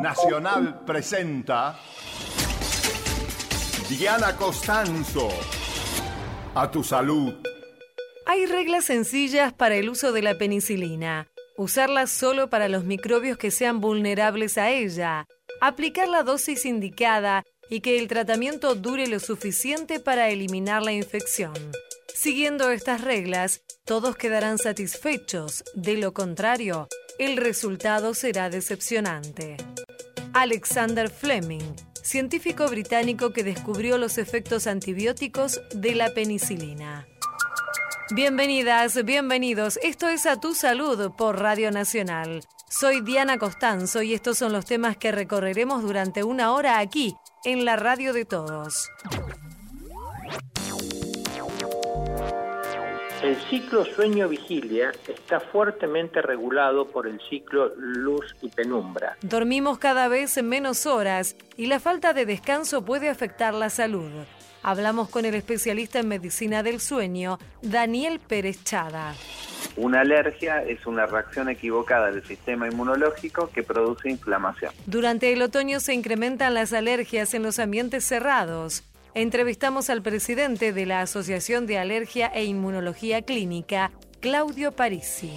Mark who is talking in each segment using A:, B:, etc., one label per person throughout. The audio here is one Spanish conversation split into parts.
A: Nacional presenta Diana Costanzo. A tu salud.
B: Hay reglas sencillas para el uso de la penicilina. Usarla solo para los microbios que sean vulnerables a ella. Aplicar la dosis indicada y que el tratamiento dure lo suficiente para eliminar la infección. Siguiendo estas reglas, todos quedarán satisfechos, de lo contrario, el resultado será decepcionante. Alexander Fleming, científico británico que descubrió los efectos antibióticos de la penicilina. Bienvenidas, bienvenidos. Esto es A Tu Salud por Radio Nacional. Soy Diana Costanzo y estos son los temas que recorreremos durante una hora aquí, en la radio de todos.
C: El ciclo sueño-vigilia está fuertemente regulado por el ciclo luz y penumbra.
B: Dormimos cada vez menos horas y la falta de descanso puede afectar la salud. Hablamos con el especialista en medicina del sueño, Daniel Pérez Chada.
D: Una alergia es una reacción equivocada del sistema inmunológico que produce inflamación.
B: Durante el otoño se incrementan las alergias en los ambientes cerrados. Entrevistamos al presidente de la Asociación de Alergia e Inmunología Clínica, Claudio Parisi.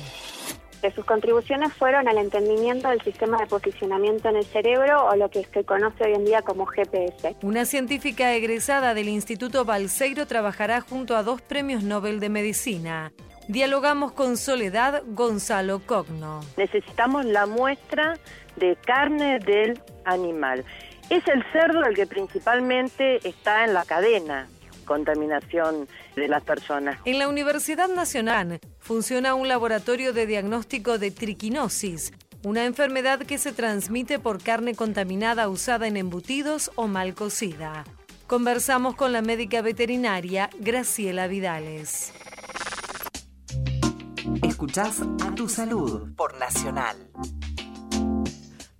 E: De sus contribuciones fueron al entendimiento del sistema de posicionamiento en el cerebro o lo que se conoce hoy en día como GPS.
B: Una científica egresada del Instituto Balseiro trabajará junto a dos premios Nobel de Medicina. Dialogamos con Soledad Gonzalo Cogno.
F: Necesitamos la muestra de carne del animal es el cerdo el que principalmente está en la cadena contaminación de las personas.
B: En la Universidad Nacional funciona un laboratorio de diagnóstico de triquinosis, una enfermedad que se transmite por carne contaminada usada en embutidos o mal cocida. Conversamos con la médica veterinaria Graciela Vidales.
G: Escuchás a tu salud por Nacional.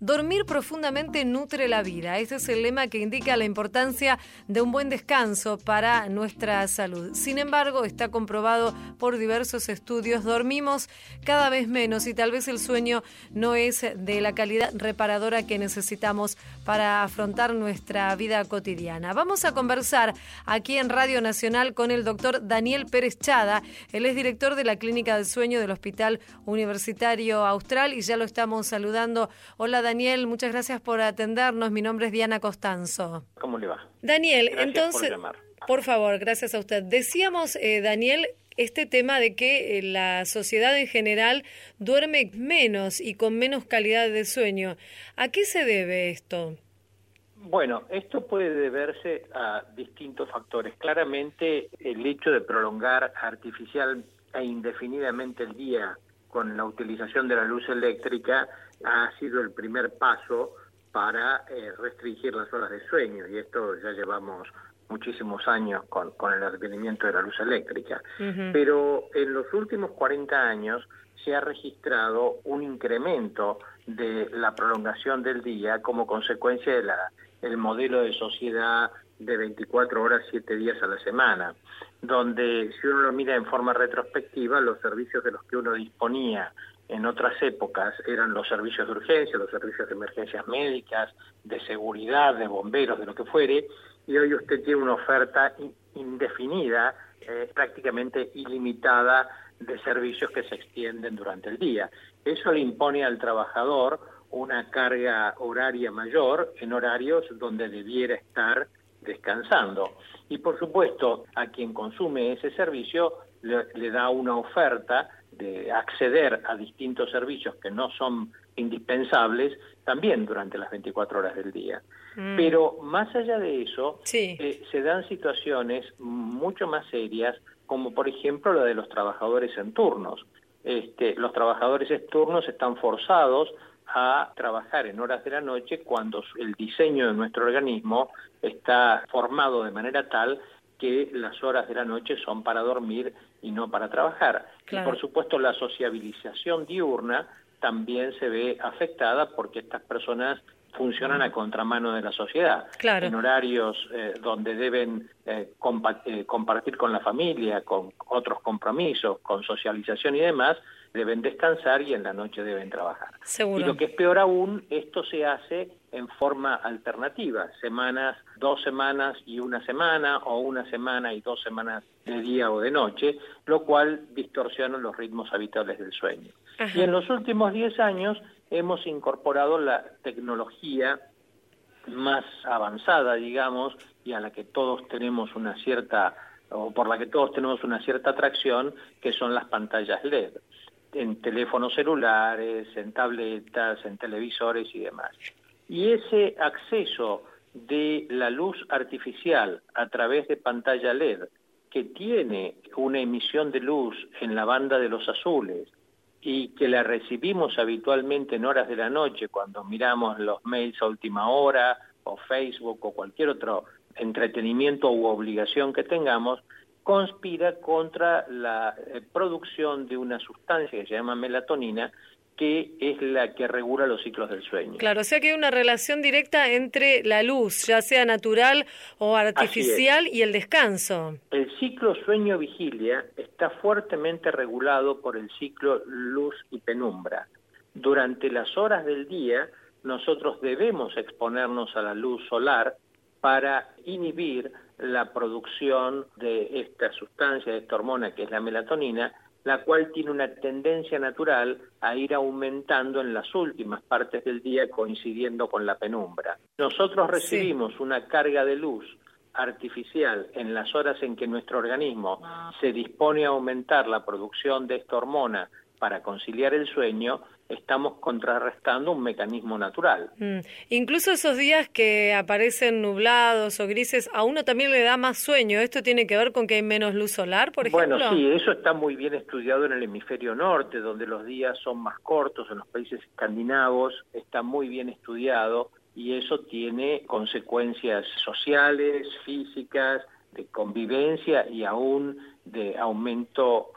B: Dormir profundamente nutre la vida. Ese es el lema que indica la importancia de un buen descanso para nuestra salud. Sin embargo, está comprobado por diversos estudios, dormimos cada vez menos y tal vez el sueño no es de la calidad reparadora que necesitamos para afrontar nuestra vida cotidiana. Vamos a conversar aquí en Radio Nacional con el doctor Daniel Pérez Chada. Él es director de la Clínica del Sueño del Hospital Universitario Austral y ya lo estamos saludando. Hola, Daniel. Daniel, muchas gracias por atendernos. Mi nombre es Diana Costanzo.
C: ¿Cómo le va?
B: Daniel, entonces, por, favor, gracias a usted. Decíamos, eh, Daniel, este tema de que eh, la sociedad en general duerme menos y con menos calidad de sueño. ¿A qué se debe esto?
C: Bueno, esto puede deberse a distintos factores. Claramente el hecho de prolongar artificial e indefinidamente el día con la utilización de la luz eléctrica ha sido el primer paso para eh, restringir las horas de sueño y esto ya llevamos muchísimos años con, con el advenimiento de la luz eléctrica. Pero en los últimos 40 años se ha registrado un incremento de la prolongación del día como consecuencia de la el modelo de sociedad de 24 horas, 7 días a la semana, donde si uno lo mira en forma retrospectiva, los servicios de los que uno disponía en otras épocas eran los servicios de urgencia, los servicios de emergencias médicas, de seguridad, de bomberos, de lo que fuere, y hoy usted tiene una oferta indefinida, eh, prácticamente ilimitada de servicios que se extienden durante el día. Eso le impone al trabajador una carga horaria mayor en horarios donde debiera estar descansando. Y por supuesto, a quien consume ese servicio le da una oferta de acceder a distintos servicios que no son indispensables también durante las 24 horas del día. Mm. Pero más allá de eso, eh, se dan situaciones mucho más serias, como por ejemplo la de los trabajadores en turnos. Este, los trabajadores en turnos están forzados a trabajar en horas de la noche cuando el diseño de nuestro organismo está formado de manera tal que las horas de la noche son para dormir y no para trabajar. Y por supuesto la sociabilización diurna también se ve afectada porque estas personas funcionan a contramano de la sociedad.
B: Claro.
C: En horarios eh, donde deben eh, compa- eh, compartir con la familia, con otros compromisos, con socialización y demás, deben descansar y en la noche deben trabajar.
B: Seguro.
C: Y lo que es peor aún, esto se hace en forma alternativa, semanas, dos semanas y una semana, o una semana y dos semanas de día o de noche, lo cual distorsiona los ritmos habituales del sueño.
B: Ajá.
C: Y en los últimos 10 años hemos incorporado la tecnología más avanzada, digamos, y a la que todos tenemos una cierta, o por la que todos tenemos una cierta atracción, que son las pantallas LED, en teléfonos celulares, en tabletas, en televisores y demás. Y ese acceso de la luz artificial a través de pantalla LED, que tiene una emisión de luz en la banda de los azules, y que la recibimos habitualmente en horas de la noche cuando miramos los mails a última hora o Facebook o cualquier otro entretenimiento u obligación que tengamos, conspira contra la eh, producción de una sustancia que se llama melatonina, que es la que regula los ciclos del sueño.
B: Claro, o sea que hay una relación directa entre la luz, ya sea natural o artificial, y el descanso.
C: El ciclo sueño-vigilia está fuertemente regulado por el ciclo luz y penumbra. Durante las horas del día, nosotros debemos exponernos a la luz solar para inhibir la producción de esta sustancia, de esta hormona que es la melatonina, la cual tiene una tendencia natural a ir aumentando en las últimas partes del día coincidiendo con la penumbra. Nosotros recibimos una carga de luz artificial en las horas en que nuestro organismo se dispone a aumentar la producción de esta hormona para conciliar el sueño, estamos contrarrestando un mecanismo natural.
B: Mm. Incluso esos días que aparecen nublados o grises, a uno también le da más sueño. ¿Esto tiene que ver con que hay menos luz solar, por ejemplo?
C: Bueno, sí, eso está muy bien estudiado en el hemisferio norte, donde los días son más cortos, en los países escandinavos está muy bien estudiado y eso tiene consecuencias sociales, físicas, de convivencia y aún de aumento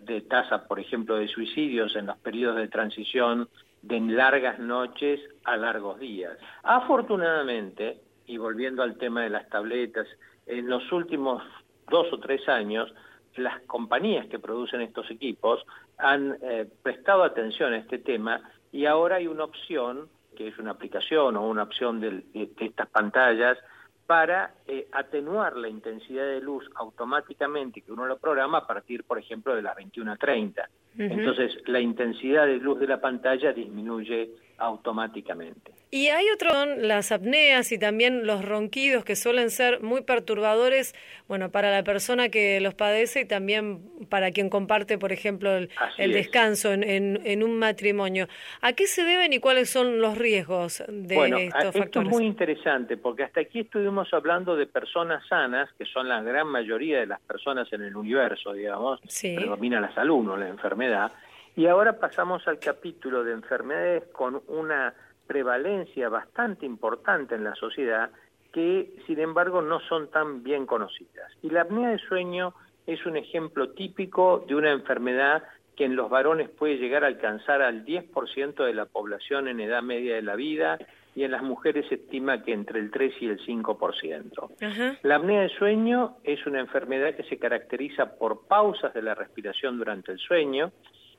C: de tasa, por ejemplo, de suicidios en los periodos de transición de largas noches a largos días. Afortunadamente, y volviendo al tema de las tabletas, en los últimos dos o tres años, las compañías que producen estos equipos han eh, prestado atención a este tema y ahora hay una opción, que es una aplicación o una opción de, de estas pantallas, para eh, atenuar la intensidad de luz automáticamente que uno lo programa a partir, por ejemplo, de las 21.30. Uh -huh. Entonces, la intensidad de luz de la pantalla disminuye automáticamente.
B: Y hay otro, las apneas y también los ronquidos que suelen ser muy perturbadores, bueno, para la persona que los padece y también para quien comparte, por ejemplo, el, el descanso en, en, en, un matrimonio. ¿A qué se deben y cuáles son los riesgos de
C: bueno,
B: estos
C: esto
B: factores?
C: es muy interesante porque hasta aquí estuvimos hablando de personas sanas, que son la gran mayoría de las personas en el universo, digamos,
B: sí.
C: predomina la salud, no la enfermedad. Y ahora pasamos al capítulo de enfermedades con una prevalencia bastante importante en la sociedad que, sin embargo, no son tan bien conocidas. Y la apnea de sueño es un ejemplo típico de una enfermedad que en los varones puede llegar a alcanzar al 10% de la población en edad media de la vida y en las mujeres se estima que entre el 3 y el 5%.
B: Ajá.
C: La apnea de sueño es una enfermedad que se caracteriza por pausas de la respiración durante el sueño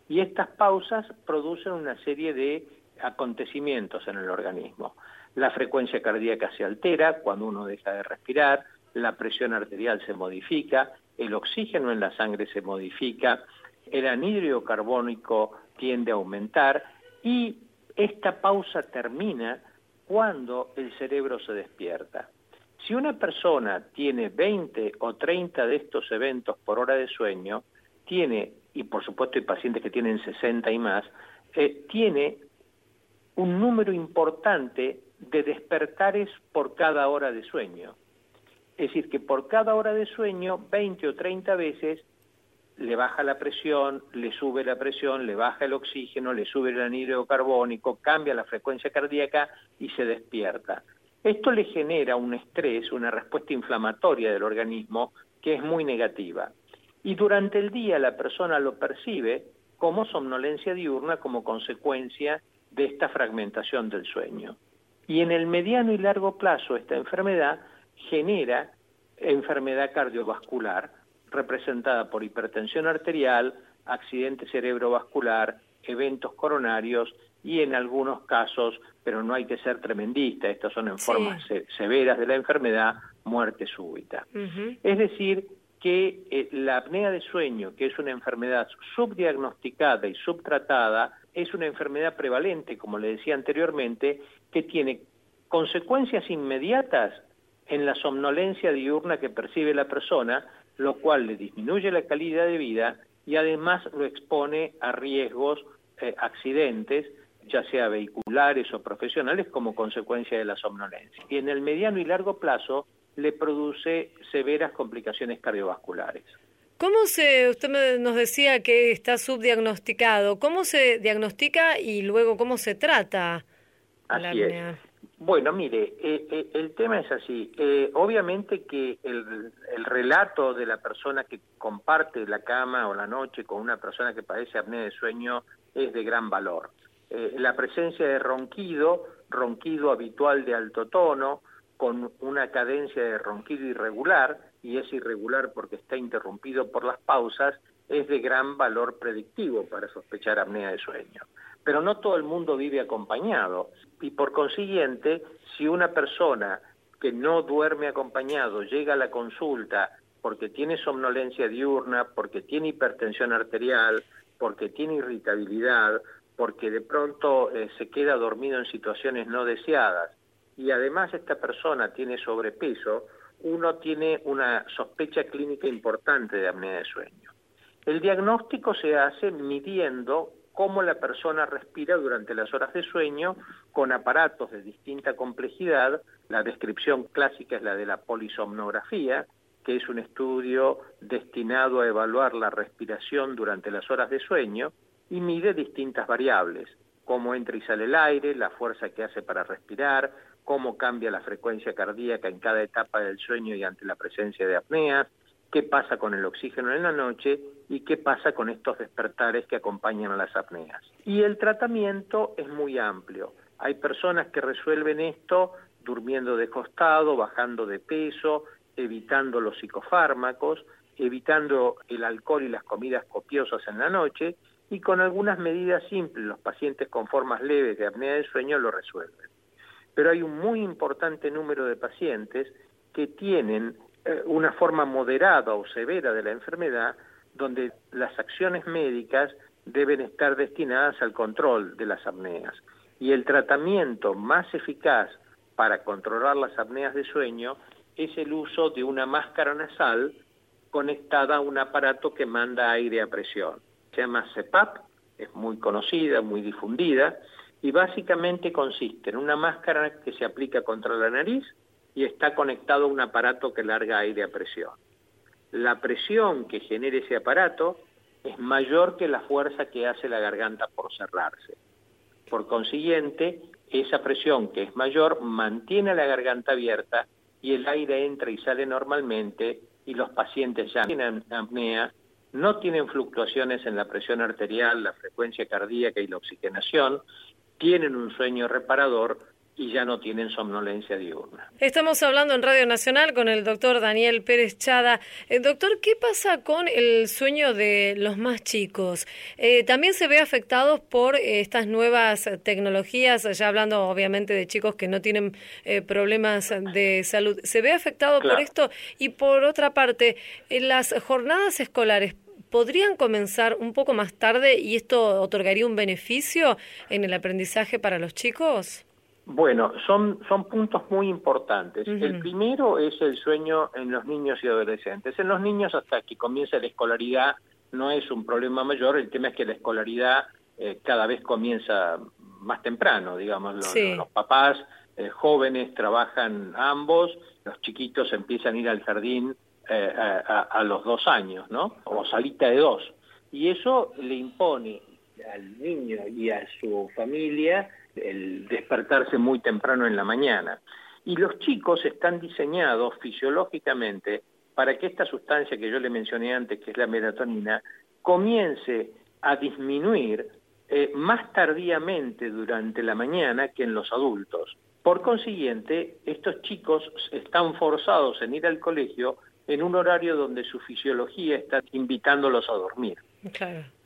C: y estas pausas producen una serie de acontecimientos en el organismo. La frecuencia cardíaca se altera cuando uno deja de respirar, la presión arterial se modifica, el oxígeno en la sangre se modifica, el anhídrido carbónico tiende a aumentar y esta pausa termina cuando el cerebro se despierta. Si una persona tiene 20 o 30 de estos eventos por hora de sueño, tiene, y por supuesto hay pacientes que tienen 60 y más, eh, tiene un número importante de despertares por cada hora de sueño. Es decir, que por cada hora de sueño, 20 o 30 veces, le baja la presión, le sube la presión, le baja el oxígeno, le sube el anhídrido carbónico, cambia la frecuencia cardíaca y se despierta. Esto le genera un estrés, una respuesta inflamatoria del organismo que es muy negativa. Y durante el día la persona lo percibe como somnolencia diurna como consecuencia de esta fragmentación del sueño. Y en el mediano y largo plazo esta enfermedad genera enfermedad cardiovascular representada por hipertensión arterial, accidente cerebrovascular, eventos coronarios y en algunos casos, pero no hay que ser tremendista, estas son en formas severas de la enfermedad, muerte súbita. Es decir, que eh, la apnea de sueño, que es una enfermedad subdiagnosticada y subtratada, es una enfermedad prevalente, como le decía anteriormente, que tiene consecuencias inmediatas en la somnolencia diurna que percibe la persona, lo cual le disminuye la calidad de vida y además lo expone a riesgos, eh, accidentes, ya sea vehiculares o profesionales, como consecuencia de la somnolencia. Y en el mediano y largo plazo le produce severas complicaciones cardiovasculares.
B: ¿Cómo se, usted nos decía que está subdiagnosticado, cómo se diagnostica y luego cómo se trata la apnea?
C: Bueno, mire, eh, eh, el tema es así. Eh, obviamente que el, el, relato de la persona que comparte la cama o la noche con una persona que padece apnea de sueño es de gran valor. la presencia de ronquido, ronquido habitual de alto tono, con una cadencia de ronquido irregular, y es irregular porque está interrumpido por las pausas, es de gran valor predictivo para sospechar apnea de sueño. Pero no todo el mundo vive acompañado y por consiguiente, si una persona que no duerme acompañado llega a la consulta porque tiene somnolencia diurna, porque tiene hipertensión arterial, porque tiene irritabilidad, porque de pronto eh, se queda dormido en situaciones no deseadas y además esta persona tiene sobrepeso, uno tiene una sospecha clínica importante de apnea de sueño. El diagnóstico se hace midiendo cómo la persona respira durante las horas de sueño con aparatos de distinta complejidad. La descripción clásica es la de la polisomnografía, que es un estudio destinado a evaluar la respiración durante las horas de sueño y mide distintas variables, cómo entra y sale el aire, la fuerza que hace para respirar, cómo cambia la frecuencia cardíaca en cada etapa del sueño y ante la presencia de apneas, qué pasa con el oxígeno en la noche y qué pasa con estos despertares que acompañan a las apneas. Y el tratamiento es muy amplio. Hay personas que resuelven esto durmiendo de costado, bajando de peso, evitando los psicofármacos, evitando el alcohol y las comidas copiosas en la noche y con algunas medidas simples los pacientes con formas leves de apnea del sueño lo resuelven pero hay un muy importante número de pacientes que tienen eh, una forma moderada o severa de la enfermedad donde las acciones médicas deben estar destinadas al control de las apneas. Y el tratamiento más eficaz para controlar las apneas de sueño es el uso de una máscara nasal conectada a un aparato que manda aire a presión. Se llama CEPAP, es muy conocida, muy difundida, y básicamente consiste en una máscara que se aplica contra la nariz y está conectado a un aparato que larga aire a presión. La presión que genera ese aparato es mayor que la fuerza que hace la garganta por cerrarse. Por consiguiente, esa presión que es mayor mantiene la garganta abierta y el aire entra y sale normalmente y los pacientes ya tienen apnea, no tienen fluctuaciones en la presión arterial, la frecuencia cardíaca y la oxigenación, tienen un sueño reparador y ya no tienen somnolencia diurna.
B: Estamos hablando en Radio Nacional con el doctor Daniel Pérez Chada. Eh, doctor, ¿qué pasa con el sueño de los más chicos? Eh, ¿También se ve afectados por eh, estas nuevas tecnologías, ya hablando obviamente de chicos que no tienen problemas de salud? ¿Se ve afectado por esto? Y por otra parte, las jornadas escolares podrían comenzar un poco más tarde y esto otorgaría un beneficio en el aprendizaje para los chicos?
C: Bueno, son, son puntos muy importantes. El primero es el sueño en los niños y adolescentes. En los niños hasta que comienza la escolaridad no es un problema mayor, el tema es que la escolaridad eh, cada vez comienza más temprano, digamos, los, papás eh, jóvenes trabajan ambos, los chiquitos empiezan a ir al jardín eh, a, los dos años, ¿no? O salita de dos. Y eso le impone al niño y a su familia el despertarse muy temprano en la mañana. Y los chicos están diseñados fisiológicamente para que esta sustancia que yo le mencioné antes, que es la melatonina, comience a disminuir eh, más tardíamente durante la mañana que en los adultos. Por consiguiente, estos chicos están forzados en ir al colegio en un horario donde su fisiología está invitándolos a dormir.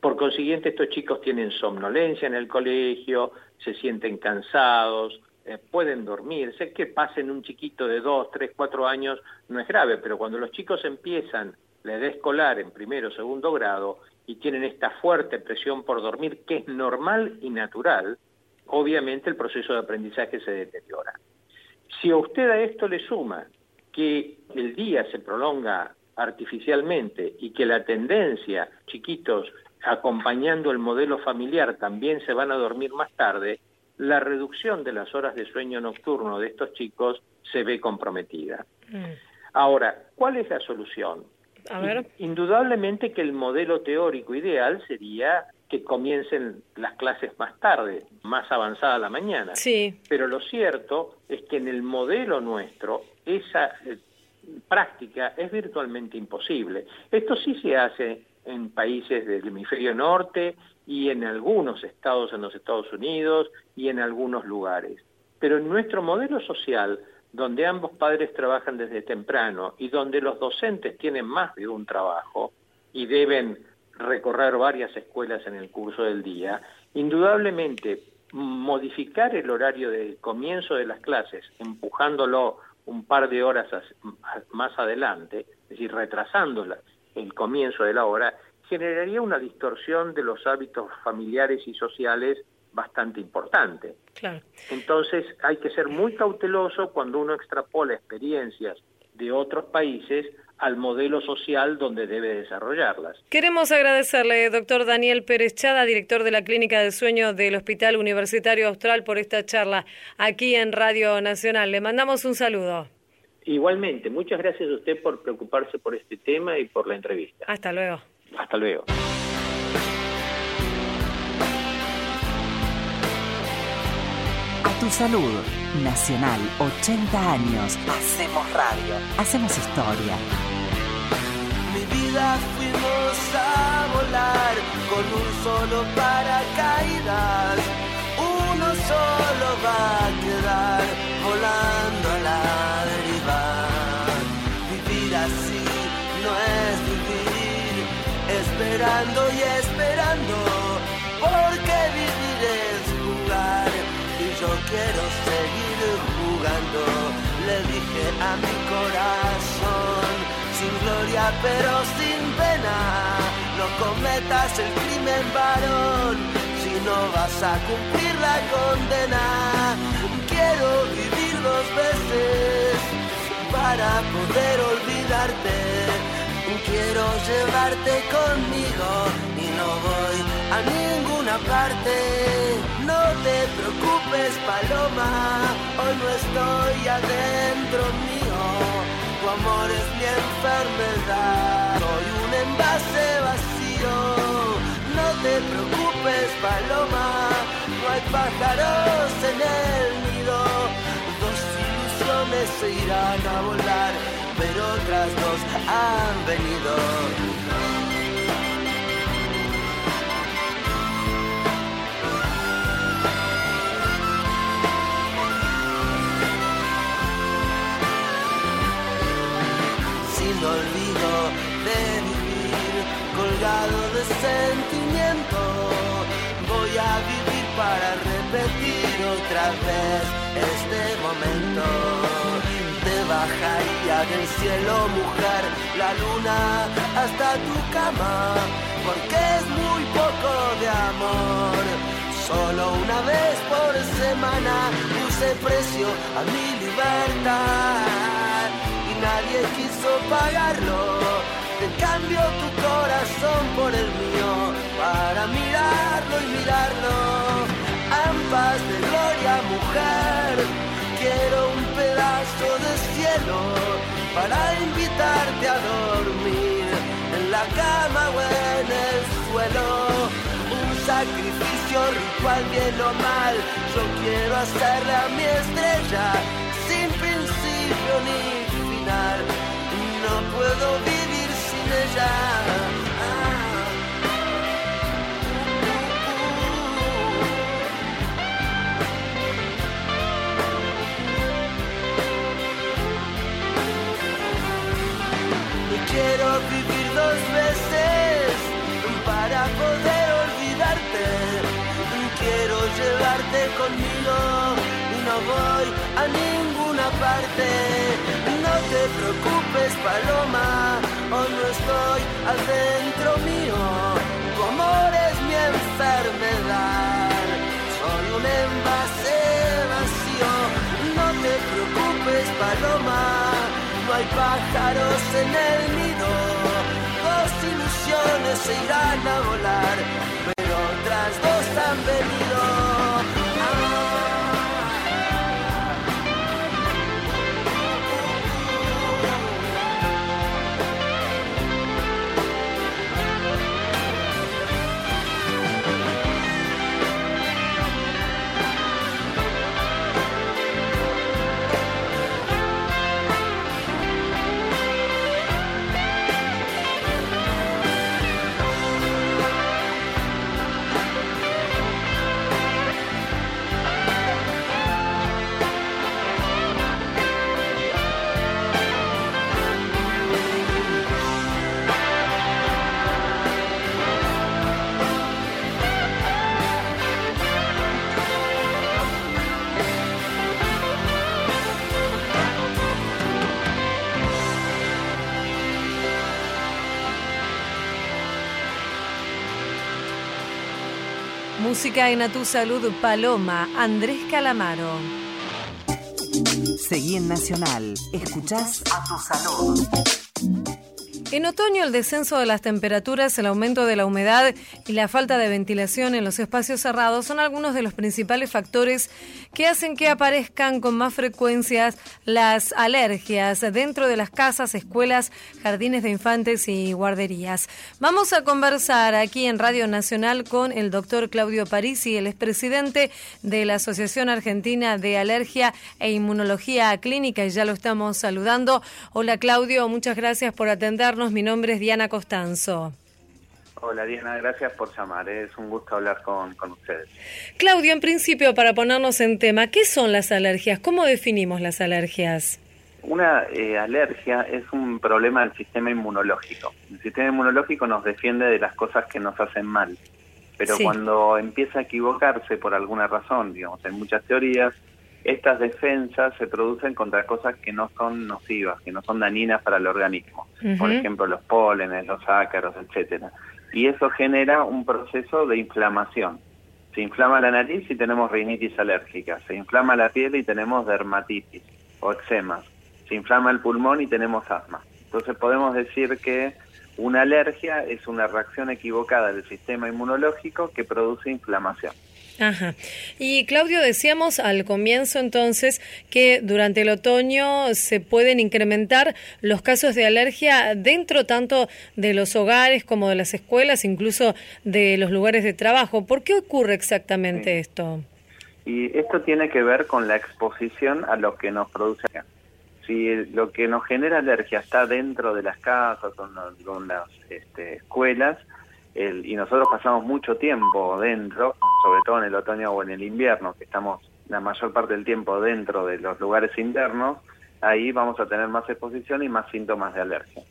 C: Por consiguiente, estos chicos tienen somnolencia en el colegio, se sienten cansados, eh, pueden dormir. Sé que pasen un chiquito de 2, 3, 4 años no es grave, pero cuando los chicos empiezan la edad escolar en primero o segundo grado y tienen esta fuerte presión por dormir, que es normal y natural, obviamente el proceso de aprendizaje se deteriora. Si a usted a esto le suma que el día se prolonga artificialmente y que la tendencia, chiquitos, acompañando el modelo familiar, también se van a dormir más tarde, la reducción de las horas de sueño nocturno de estos chicos se ve comprometida. Mm. Ahora, ¿cuál es la solución? Indudablemente que el modelo teórico ideal sería que comiencen las clases más tarde, más avanzada la mañana.
B: Sí.
C: Pero lo cierto es que en el modelo nuestro esa eh, práctica es virtualmente imposible. Esto sí se hace en países del hemisferio norte y en algunos estados en los Estados Unidos y en algunos lugares. Pero en nuestro modelo social, donde ambos padres trabajan desde temprano y donde los docentes tienen más de un trabajo y deben recorrer varias escuelas en el curso del día, indudablemente modificar el horario de comienzo de las clases, empujándolo un par de horas más adelante, es decir, retrasando el comienzo de la hora, generaría una distorsión de los hábitos familiares y sociales bastante importante. Entonces hay que ser muy cauteloso cuando uno extrapola experiencias de otros países al modelo social donde debe desarrollarlas.
B: Queremos agradecerle, doctor Daniel Pérez Chada, director de la Clínica del Sueño del Hospital Universitario Austral, por esta charla aquí en Radio Nacional. Le mandamos un saludo.
C: Igualmente, muchas gracias a usted por preocuparse por este tema y por la entrevista.
B: Hasta luego.
C: Hasta luego.
G: A tu salud. Nacional, 80 años. Hacemos radio. Hacemos historia.
H: Mi vida fuimos a volar con un solo paracaídas. Uno solo va a quedar volando a la deriva. Vivir así no es vivir, esperando y esperando, porque vivir es jugar y yo quiero seguir jugando. Le dije a mi corazón, pero sin pena, no cometas el crimen varón si no vas a cumplir la condena. Quiero vivir dos veces para poder olvidarte. Quiero llevarte conmigo y no voy a ninguna parte. No te preocupes, paloma, hoy no estoy adentro. Tu amor es mi enfermedad, soy un envase vacío. No te preocupes, paloma, no hay pájaros en el nido. Dos ilusiones se irán a volar, pero otras dos han venido. Sentimiento. Voy a vivir para repetir otra vez este momento. Te bajaría del cielo, mujer, la luna hasta tu cama, porque es muy poco de amor. Solo una vez por semana puse precio a mi libertad y nadie quiso pagarlo. Cambio tu corazón por el mío para mirarlo y mirarlo. Ambas de gloria, mujer. Quiero un pedazo de cielo para invitarte a dormir en la cama o en el suelo. Un sacrificio ritual, bien o mal. Yo quiero hacerle a mi estrella sin principio ni final. No puedo vivir Ah. quiero vivir dos veces para poder olvidarte. Quiero llevarte conmigo y no voy a ninguna parte. No te preocupes, Paloma hoy no estoy adentro mío. Tu amor es mi enfermedad, soy un envase vacío. No te preocupes, Paloma, no hay pájaros en el nido. Dos ilusiones se irán a volar, pero otras dos han venido.
B: Música en A Tu Salud Paloma, Andrés Calamaro.
G: Seguí en Nacional. Escuchás a tu salud.
B: En otoño el descenso de las temperaturas, el aumento de la humedad y la falta de ventilación en los espacios cerrados son algunos de los principales factores que hacen que aparezcan con más frecuencias las alergias dentro de las casas, escuelas, jardines de infantes y guarderías. Vamos a conversar aquí en Radio Nacional con el doctor Claudio Parisi, el expresidente de la Asociación Argentina de Alergia e Inmunología Clínica y ya lo estamos saludando. Hola Claudio, muchas gracias por atendernos. Mi nombre es Diana Costanzo.
D: Hola Diana, gracias por llamar. Es un gusto hablar con, con ustedes.
B: Claudio, en principio, para ponernos en tema, ¿qué son las alergias? ¿Cómo definimos las alergias?
D: Una eh, alergia es un problema del sistema inmunológico. El sistema inmunológico nos defiende de las cosas que nos hacen mal. Pero
B: Sí.
D: cuando empieza a equivocarse por alguna razón, digamos, en muchas teorías, estas defensas se producen contra cosas que no son nocivas, que no son dañinas para el organismo. Por ejemplo, los pólenes, los ácaros, etcétera. Y eso genera un proceso de inflamación. Se inflama la nariz y tenemos rinitis alérgica. Se inflama la piel y tenemos dermatitis o eczemas. Se inflama el pulmón y tenemos asma. Entonces podemos decir que una alergia es una reacción equivocada del sistema inmunológico que produce inflamación.
B: Ajá. Y Claudio, decíamos al comienzo entonces que durante el otoño se pueden incrementar los casos de alergia dentro tanto de los hogares como de las escuelas, incluso de los lugares de trabajo. ¿Por qué ocurre exactamente esto?
D: Y esto tiene que ver con la exposición a lo que nos produce alergia. Si lo que nos genera alergia está dentro de las casas o en las- o en las este, escuelas, el- y nosotros pasamos mucho tiempo dentro, sobre todo en el otoño o en el invierno, que estamos la mayor parte del tiempo dentro de los lugares internos, ahí vamos a tener más exposición y más síntomas de alergia.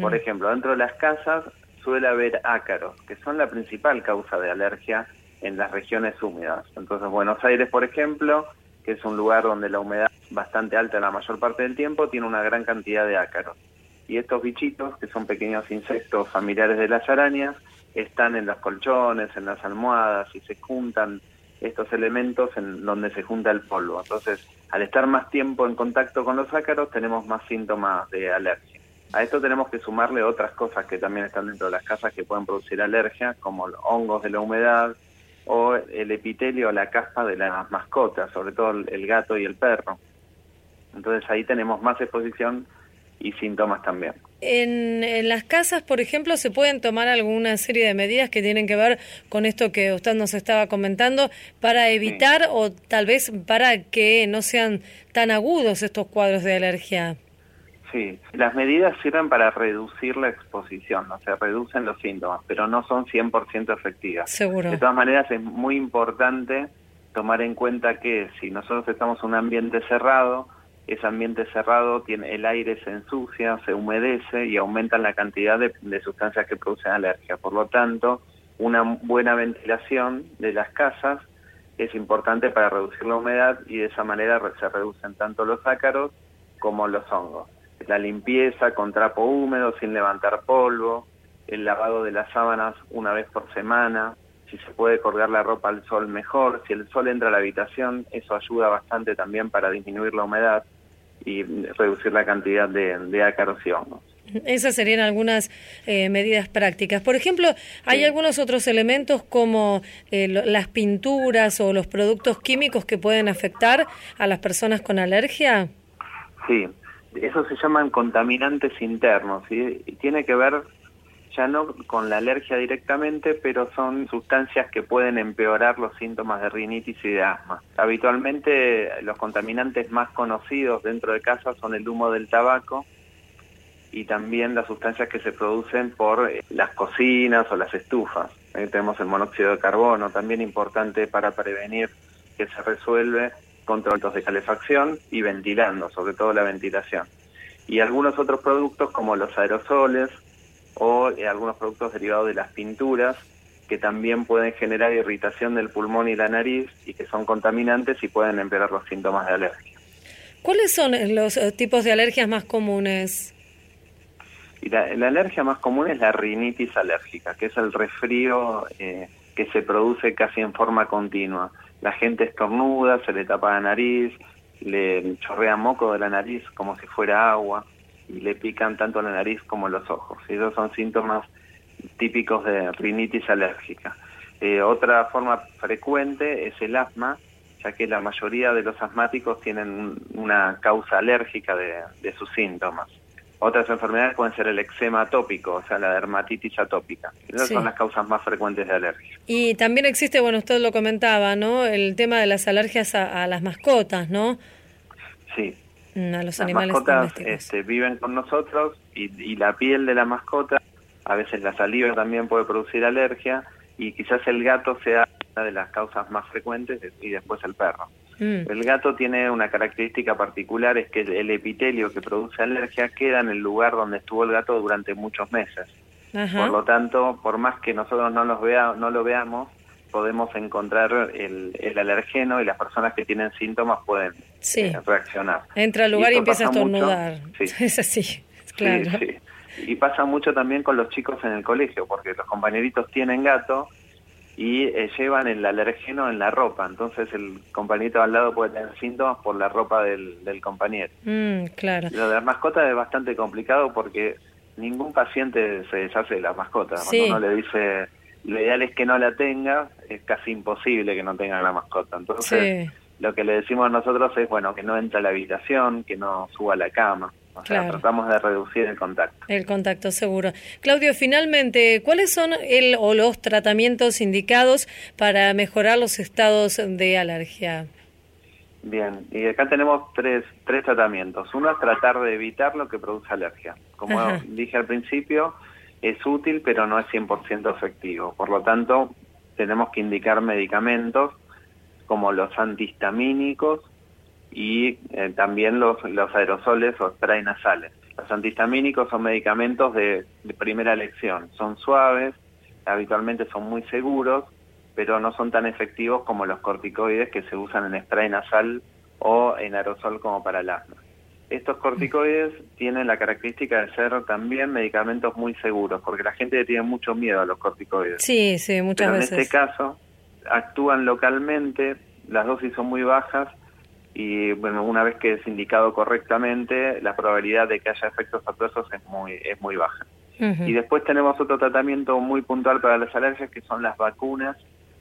D: Por ejemplo, dentro de las casas suele haber ácaros, que son la principal causa de alergia en las regiones húmedas. Entonces, Buenos Aires, por ejemplo, que es un lugar donde la humedad es bastante alta la mayor parte del tiempo, tiene una gran cantidad de ácaros. Y estos bichitos, que son pequeños insectos familiares de las arañas, están en los colchones, en las almohadas y se juntan estos elementos en donde se junta el polvo. Entonces, al estar más tiempo en contacto con los ácaros, tenemos más síntomas de alergia. A esto tenemos que sumarle otras cosas que también están dentro de las casas que pueden producir alergia, como los hongos de la humedad o el epitelio o la caspa de las mascotas, sobre todo el, el gato y el perro. Entonces ahí tenemos más exposición y síntomas también.
B: En, en las casas, por ejemplo, se pueden tomar alguna serie de medidas que tienen que ver con esto que usted nos estaba comentando para evitar o tal vez para que no sean tan agudos estos cuadros de alergia.
D: Sí, las medidas sirven para reducir la exposición, o sea, reducen los síntomas, pero no son 100% efectivas.
B: Seguro.
D: De todas maneras, es muy importante tomar en cuenta que si nosotros estamos en un ambiente cerrado, ese ambiente cerrado tiene el aire se ensucia, se humedece y aumenta la cantidad de, de sustancias que producen alergia. Por lo tanto, una buena ventilación de las casas es importante para reducir la humedad y de esa manera se reducen tanto los ácaros como los hongos. La limpieza con trapo húmedo sin levantar polvo, el lavado de las sábanas una vez por semana, si se puede colgar la ropa al sol mejor, si el sol entra a la habitación, eso ayuda bastante también para disminuir la humedad y reducir la cantidad de, de hongos.
B: Esas serían algunas eh, medidas prácticas. Por ejemplo, ¿hay algunos otros elementos como eh, las pinturas o los productos químicos que pueden afectar a las personas con alergia?
D: Sí, eso se llaman contaminantes internos y tiene que ver ya no con la alergia directamente, pero son sustancias que pueden empeorar los síntomas de rinitis y de asma. Habitualmente los contaminantes más conocidos dentro de casa son el humo del tabaco, y también las sustancias que se producen por eh, las cocinas o las estufas. Ahí tenemos el monóxido de carbono, también importante para prevenir que se resuelve con de calefacción y ventilando, sobre todo la ventilación. Y algunos otros productos como los aerosoles o eh, algunos productos derivados de las pinturas que también pueden generar irritación del pulmón y la nariz y que son contaminantes y pueden empeorar los síntomas de alergia.
B: ¿Cuáles son los eh, tipos de alergias más comunes?
D: Y la, alergia más común es la rinitis alérgica, que es el resfrío eh, que se produce casi en forma continua. La gente estornuda, se le tapa la nariz, le chorrea moco de la nariz como si fuera agua y le pican tanto la nariz como los ojos. Y esos son síntomas típicos de rinitis alérgica. Eh, otra forma frecuente es el asma, ya que la mayoría de los asmáticos tienen una causa alérgica de sus síntomas. Otras enfermedades pueden ser el eczema atópico, o sea, la dermatitis atópica. Esas son las causas más frecuentes de alergia.
B: Y también existe, bueno, usted lo comentaba, ¿no? El tema de las alergias a, las mascotas, ¿no?
D: Sí.
B: Mm, a los
D: las
B: animales
D: mascotas este, viven con nosotros y, la piel de la mascota, a veces la saliva también puede producir alergia y quizás el gato sea una de las causas más frecuentes y después el perro. Mm. El gato tiene una característica particular, es que el epitelio que produce alergia queda en el lugar donde estuvo el gato durante muchos meses. Por lo tanto, por más que nosotros no, los vea, no lo veamos, podemos encontrar el, el, alergeno y las personas que tienen síntomas pueden eh, reaccionar.
B: Entra al lugar y, empieza a estornudar. Es así, claro.
D: Y pasa mucho también con los chicos en el colegio, porque los compañeritos tienen gato y eh, llevan el alergeno en la ropa. Entonces el compañero al lado puede tener síntomas por la ropa del, del compañero.
B: Mm, claro.
D: Lo de las mascotas es bastante complicado porque ningún paciente se deshace de la mascota. Cuando uno le dice lo ideal es que no la tenga, es casi imposible que no tenga la mascota. Entonces lo que le decimos nosotros es bueno que no entre a la habitación, que no suba a la cama tratamos de reducir el contacto.
B: El contacto, seguro. Claudio, finalmente, ¿cuáles son el o los tratamientos indicados para mejorar los estados de alergia?
D: Bien, y acá tenemos tres, tres tratamientos. Uno es tratar de evitar lo que produce alergia. Como dije al principio, es útil, pero no es 100% efectivo. Por lo tanto, tenemos que indicar medicamentos como los antihistamínicos, y eh, también los, los aerosoles o spray nasales. Los antihistamínicos son medicamentos de, primera elección, son suaves, habitualmente son muy seguros, pero no son tan efectivos como los corticoides que se usan en spray nasal o en aerosol como para el asma. Estos corticoides tienen la característica de ser también medicamentos muy seguros, porque la gente tiene mucho miedo a los corticoides.
B: Sí, sí, muchas
D: veces. En este caso, actúan localmente, las dosis son muy bajas y bueno, una vez que es indicado correctamente, la probabilidad de que haya efectos adversos es muy, es muy baja. Y después tenemos otro tratamiento muy puntual para las alergias, que son las vacunas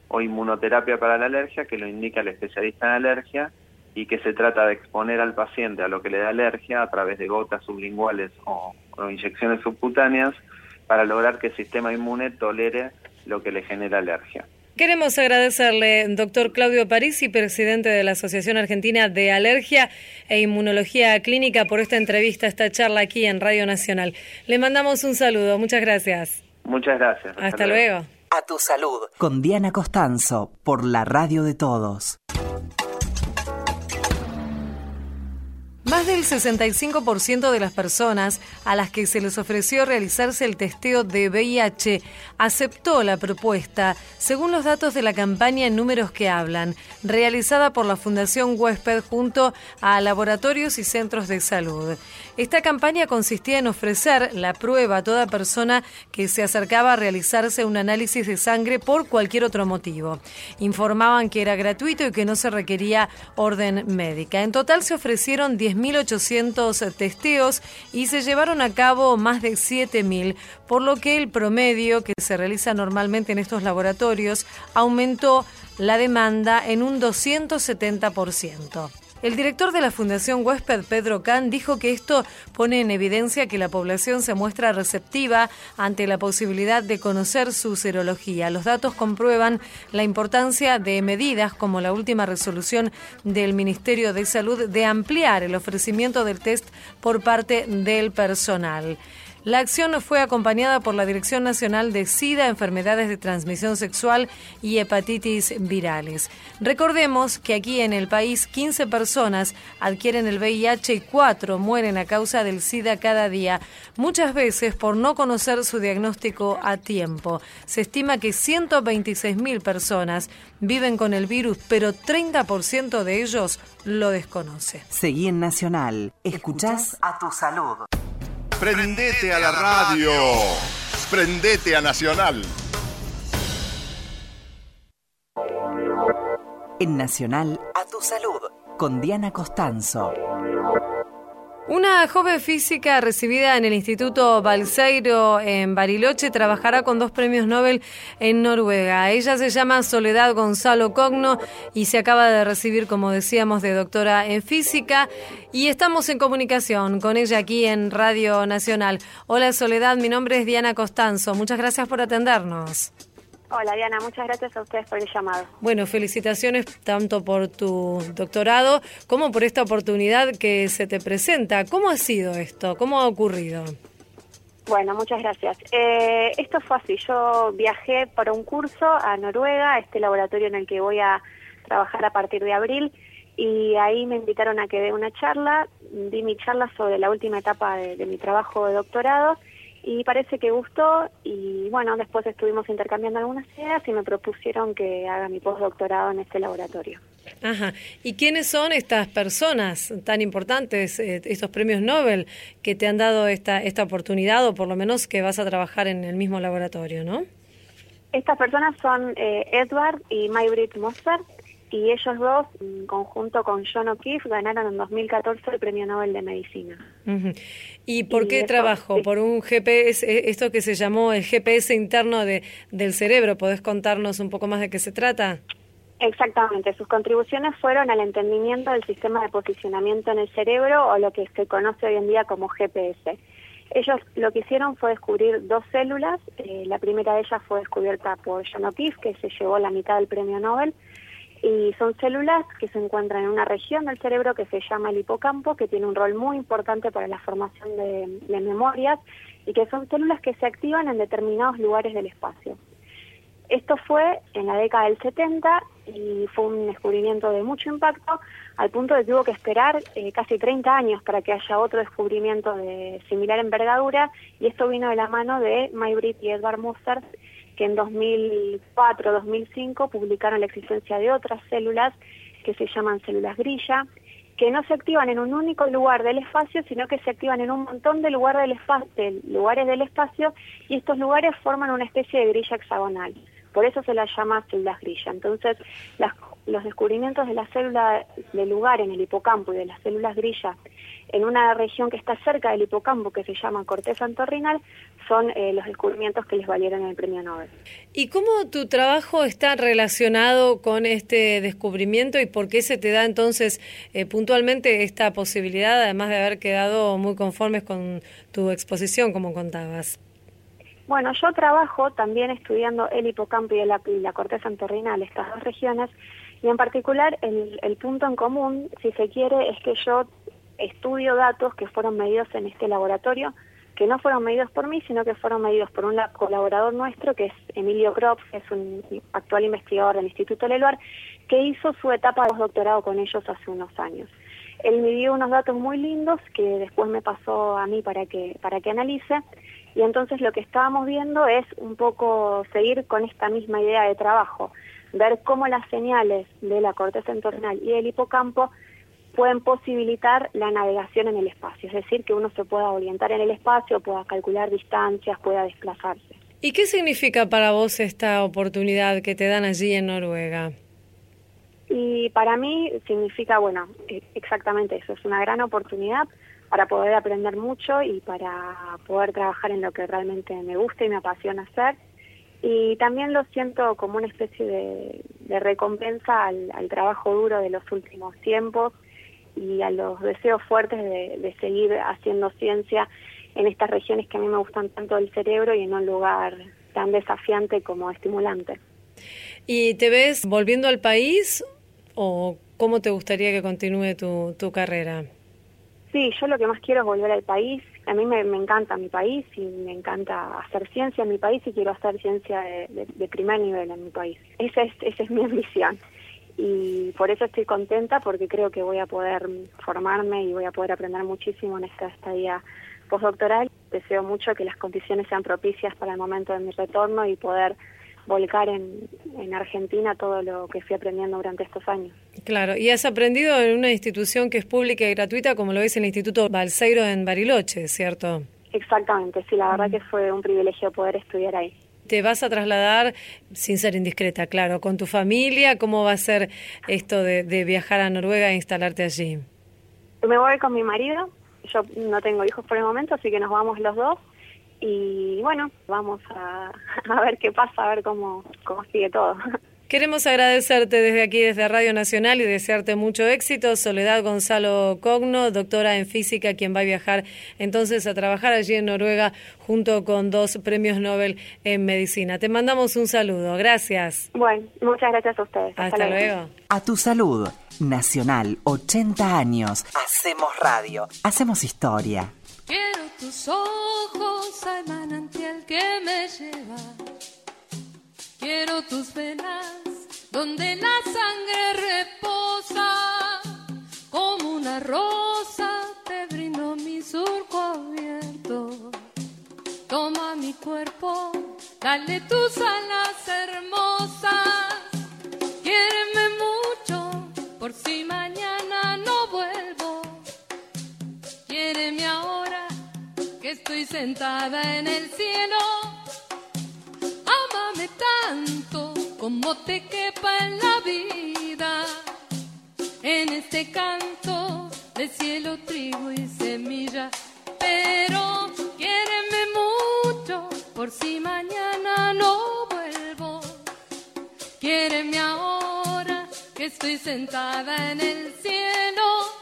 D: o inmunoterapia para la alergia, que lo indica el especialista en alergia y que se trata de exponer al paciente a lo que le da alergia a través de gotas sublinguales o, o inyecciones subcutáneas para lograr que el sistema inmune tolere lo que le genera alergia.
B: Queremos agradecerle, doctor Claudio Parisi, presidente de la Asociación Argentina de Alergia e Inmunología Clínica, por esta entrevista, esta charla aquí en Radio Nacional. Le mandamos un saludo. Muchas gracias.
D: Muchas gracias.
B: Hasta, luego.
G: A tu salud. Con Diana Costanzo, por la Radio de Todos.
B: Más del 65% de las personas a las que se les ofreció realizarse el testeo de VIH aceptó la propuesta, según los datos de la campaña Números que Hablan, realizada por la Fundación Huésped junto a laboratorios y centros de salud. Esta campaña consistía en ofrecer la prueba a toda persona que se acercaba a realizarse un análisis de sangre por cualquier otro motivo. Informaban que era gratuito y que no se requería orden médica. En total se ofrecieron 10 1.800 testeos y se llevaron a cabo más de 7.000, por lo que el promedio que se realiza normalmente en estos laboratorios aumentó la demanda en un 270%. El director de la Fundación Huésped, Pedro Can, dijo que esto pone en evidencia que la población se muestra receptiva ante la posibilidad de conocer su serología. Los datos comprueban la importancia de medidas como la última resolución del Ministerio de Salud de ampliar el ofrecimiento del test por parte del personal. La acción fue acompañada por la Dirección Nacional de SIDA, Enfermedades de Transmisión Sexual y Hepatitis Virales. Recordemos que aquí en el país 15 personas adquieren el VIH y 4 mueren a causa del SIDA cada día, muchas veces por no conocer su diagnóstico a tiempo. Se estima que 126.000 personas viven con el virus, pero 30% de ellos lo desconoce.
G: Seguí en Nacional. Escuchás a tu salud.
A: Prendete a la radio. Prendete a Nacional.
G: En Nacional, a tu salud. Con Diana Costanzo.
B: Una joven física recibida en el Instituto Balseiro en Bariloche trabajará con dos premios Nobel en Noruega. Ella se llama Soledad Gonzalo Cogno y se acaba de recibir, como decíamos, de doctora en física. Y estamos en comunicación con ella aquí en Radio Nacional. Hola Soledad, mi nombre es Diana Costanzo. Muchas gracias por atendernos.
E: Hola Diana, muchas gracias a ustedes por el llamado.
B: Bueno, felicitaciones tanto por tu doctorado como por esta oportunidad que se te presenta. ¿Cómo ha sido esto? ¿Cómo ha ocurrido?
E: Bueno, muchas gracias. Eh, esto fue así, yo viajé para un curso a Noruega, este laboratorio en el que voy a trabajar a partir de abril, y ahí me invitaron a que dé una charla, di mi charla sobre la última etapa de mi trabajo de doctorado, y parece que gustó y bueno, después estuvimos intercambiando algunas ideas y me propusieron que haga mi postdoctorado en este laboratorio.
B: Ajá. ¿Y quiénes son estas personas tan importantes, eh, estos premios Nobel que te han dado esta, esta oportunidad o por lo menos que vas a trabajar en el mismo laboratorio, no?
E: Estas personas son eh, Edward y Maybrit Moser y ellos dos, en conjunto con John O'Keefe, ganaron en 2014 el Premio Nobel de Medicina.
B: ¿Y por qué trabajo? ¿Por un GPS, eh, esto que se llamó el GPS interno de, del cerebro? ¿Podés contarnos un poco más de qué se trata?
E: Exactamente, sus contribuciones fueron al entendimiento del sistema de posicionamiento en el cerebro o lo que se conoce hoy en día como GPS. Ellos lo que hicieron fue descubrir dos células, eh, la primera de ellas fue descubierta por John O'Keefe, que se llevó la mitad del premio Nobel, y son células que se encuentran en una región del cerebro que se llama el hipocampo, que tiene un rol muy importante para la formación de, memorias y que son células que se activan en determinados lugares del espacio. Esto fue en la década del 70 y fue un descubrimiento de mucho impacto, al punto de que hubo que esperar eh, casi 30 años para que haya otro descubrimiento de similar envergadura, y esto vino de la mano de Maybrit y Edward Musser, que en 2004-2005 publicaron la existencia de otras células que se llaman células grilla, que no se activan en un único lugar del espacio, sino que se activan en un montón de, lugar del de lugares del espacio y estos lugares forman una especie de grilla hexagonal. Por eso se las llama células grilla. Entonces, los descubrimientos de la célula de lugar en el hipocampo y de las células grilla en una región que está cerca del hipocampo, que se llama corteza antorrinal, son eh, los descubrimientos que les valieron el premio Nobel.
B: ¿Y cómo tu trabajo está relacionado con este descubrimiento y por qué se te da entonces eh, puntualmente esta posibilidad, además de haber quedado muy conformes con tu exposición, como contabas?
E: Bueno, yo trabajo también estudiando el hipocampo y la, y la corteza antorrinal, estas dos regiones, y en particular el, el punto en común, si se quiere, es que yo estudio datos que fueron medidos en este laboratorio, que no fueron medidos por mí, sino que fueron medidos por un colaborador nuestro, que es Emilio Kropp, que es un actual investigador del Instituto Leluar, que hizo su etapa de doctorado con ellos hace unos años. Él me dio unos datos muy lindos que después me pasó a mí para que, para que analice y entonces lo que estábamos viendo es un poco seguir con esta misma idea de trabajo, ver cómo las señales de la corteza entornal y del hipocampo pueden posibilitar la navegación en el espacio, es decir, que uno se pueda orientar en el espacio, pueda calcular distancias, pueda desplazarse.
B: ¿Y qué significa para vos esta oportunidad que te dan allí en Noruega?
E: Y para mí significa, bueno, e, exactamente eso, es una gran oportunidad para poder aprender mucho y para poder trabajar en lo que realmente me gusta y me apasiona hacer. Y también lo siento como una especie de, recompensa al, trabajo duro de los últimos tiempos y a los deseos fuertes de, de seguir haciendo ciencia en estas regiones que a mí me gustan tanto del cerebro y en un lugar tan desafiante como estimulante.
B: ¿Y te ves volviendo al país o cómo te gustaría que continúe tu, tu carrera?
E: Sí, yo lo que más quiero es volver al país. A mí me, encanta mi país y me encanta hacer ciencia en mi país y quiero hacer ciencia de, primer nivel en mi país. Esa es, esa es mi ambición. Y por eso estoy contenta porque creo que voy a poder formarme y voy a poder aprender muchísimo en esta estadía postdoctoral. Deseo mucho que las condiciones sean propicias para el momento de mi retorno y poder volcar en, en, Argentina todo lo que fui aprendiendo durante estos años.
B: Claro, y has aprendido en una institución que es pública y gratuita como lo es el Instituto Balseiro en Bariloche, ¿cierto?
E: Exactamente, sí, la verdad mm. que fue un privilegio poder estudiar ahí.
B: ¿Te vas a trasladar, sin ser indiscreta, claro, con tu familia? ¿Cómo va a ser esto de, de viajar a Noruega e instalarte allí?
E: Me voy con mi marido, yo no tengo hijos por el momento, así que nos vamos los dos y bueno, vamos a, a ver qué pasa, a ver cómo, cómo sigue todo.
B: Queremos agradecerte desde aquí, desde Radio Nacional, y desearte mucho éxito. Soledad Gonzalo Cogno, doctora en física, quien va a viajar entonces a trabajar allí en Noruega junto con dos premios Nobel en medicina. Te mandamos un saludo. Gracias.
E: Bueno, muchas gracias a ustedes.
B: Hasta, luego.
G: A tu salud. Nacional, 80 años. Hacemos radio. Hacemos historia.
I: Quiero tus ojos al manantial que me lleva. Quiero tus venas donde la sangre reposa. Como una rosa te brindo mi surco abierto. Toma mi cuerpo, dale tus alas hermosas. Quiéreme mucho por si mañana estoy sentada en el cielo. Ámame tanto como te quepa en la vida. En este canto de cielo, trigo y semilla. Pero quiéreme mucho por si mañana no vuelvo. Quiéreme ahora que estoy sentada en el cielo.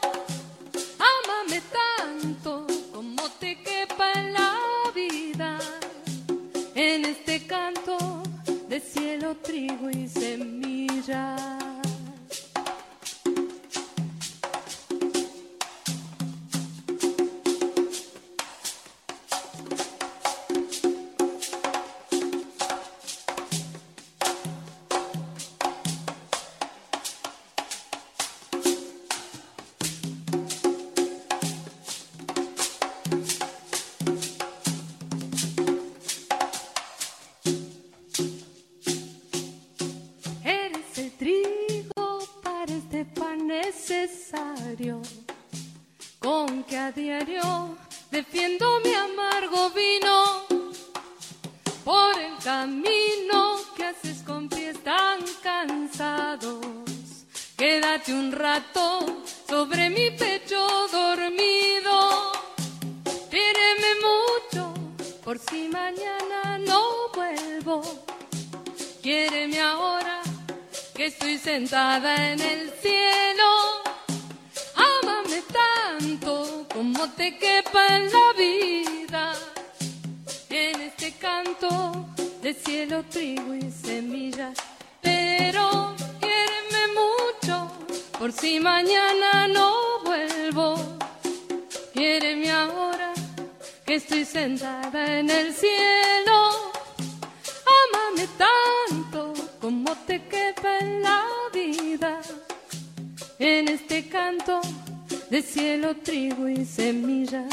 I: De cielo, trigo y semilla.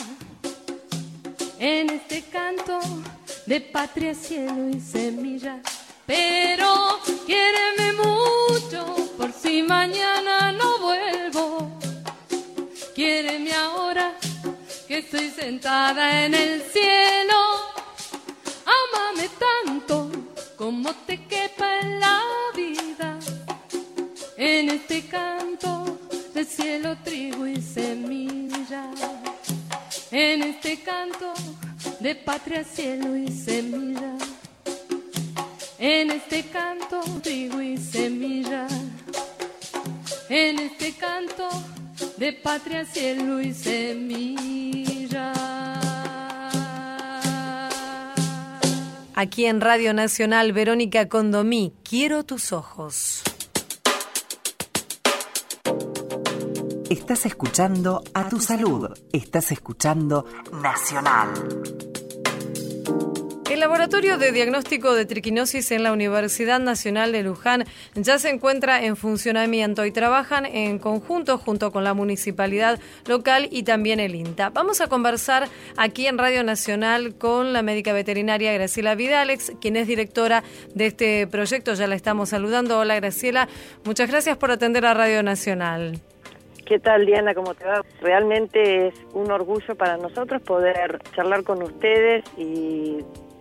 I: En este canto de patria, cielo y semilla. Pero quiéreme mucho por si mañana no vuelvo. Quiéreme ahora que estoy sentada en el cielo. Amame tanto como te quepa en la vida. En este canto cielo, trigo y semilla. En este canto de patria, cielo y semilla. En este canto, trigo y semilla. En este canto de patria, cielo y semilla.
B: Aquí en Radio Nacional, Verónica Condomí, quiero tus ojos.
G: Estás escuchando a tu salud. Estás escuchando Nacional.
B: El Laboratorio de Diagnóstico de Triquinosis en la Universidad Nacional de Luján ya se encuentra en funcionamiento y trabajan en conjunto junto con la municipalidad local y también el INTA. Vamos a conversar aquí en Radio Nacional con la médica veterinaria Graciela Vidalex, quien es directora de este proyecto. Ya la estamos saludando. Hola Graciela, muchas gracias por atender a Radio Nacional.
F: ¿Qué tal, Diana? ¿Cómo te va? Realmente es un orgullo para nosotros poder charlar con ustedes y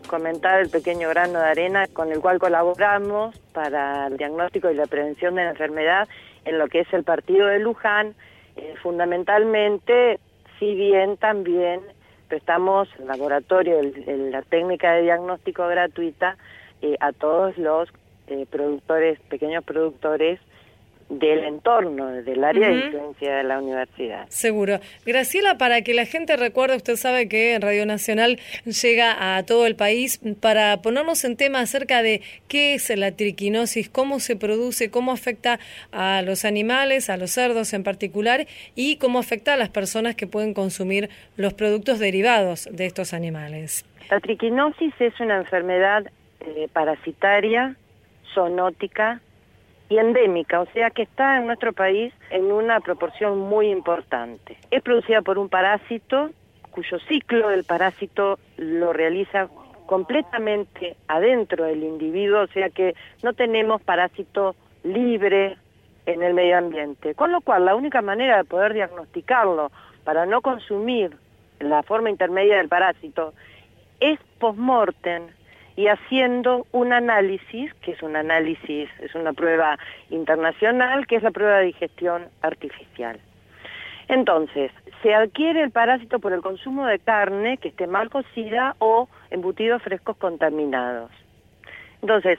F: comentar el pequeño grano de arena con el cual colaboramos para el diagnóstico y la prevención de la enfermedad en lo que es el partido de Luján. Eh, fundamentalmente, si bien también prestamos el laboratorio, el- la técnica de diagnóstico gratuita eh, a todos los eh, productores, pequeños productores del entorno, del área de influencia de la universidad.
B: Seguro. Graciela, para que la gente recuerde, usted sabe que Radio Nacional llega a todo el país para ponernos en tema acerca de qué es la triquinosis, cómo se produce, cómo afecta a los animales, a los cerdos en particular, y cómo afecta a las personas que pueden consumir los productos derivados de estos animales.
F: La triquinosis es una enfermedad eh, parasitaria, zoonótica y endémica, o sea que está en nuestro país en una proporción muy importante. Es producida por un parásito cuyo ciclo del parásito lo realiza completamente adentro del individuo, o sea que no tenemos parásito libre en el medio ambiente. Con lo cual, la única manera de poder diagnosticarlo para no consumir la forma intermedia del parásito es post-mortem y haciendo un análisis, que es un análisis, es una prueba internacional, que es la prueba de digestión artificial. Entonces, se adquiere el parásito por el consumo de carne que esté mal cocida o embutidos frescos contaminados. Entonces,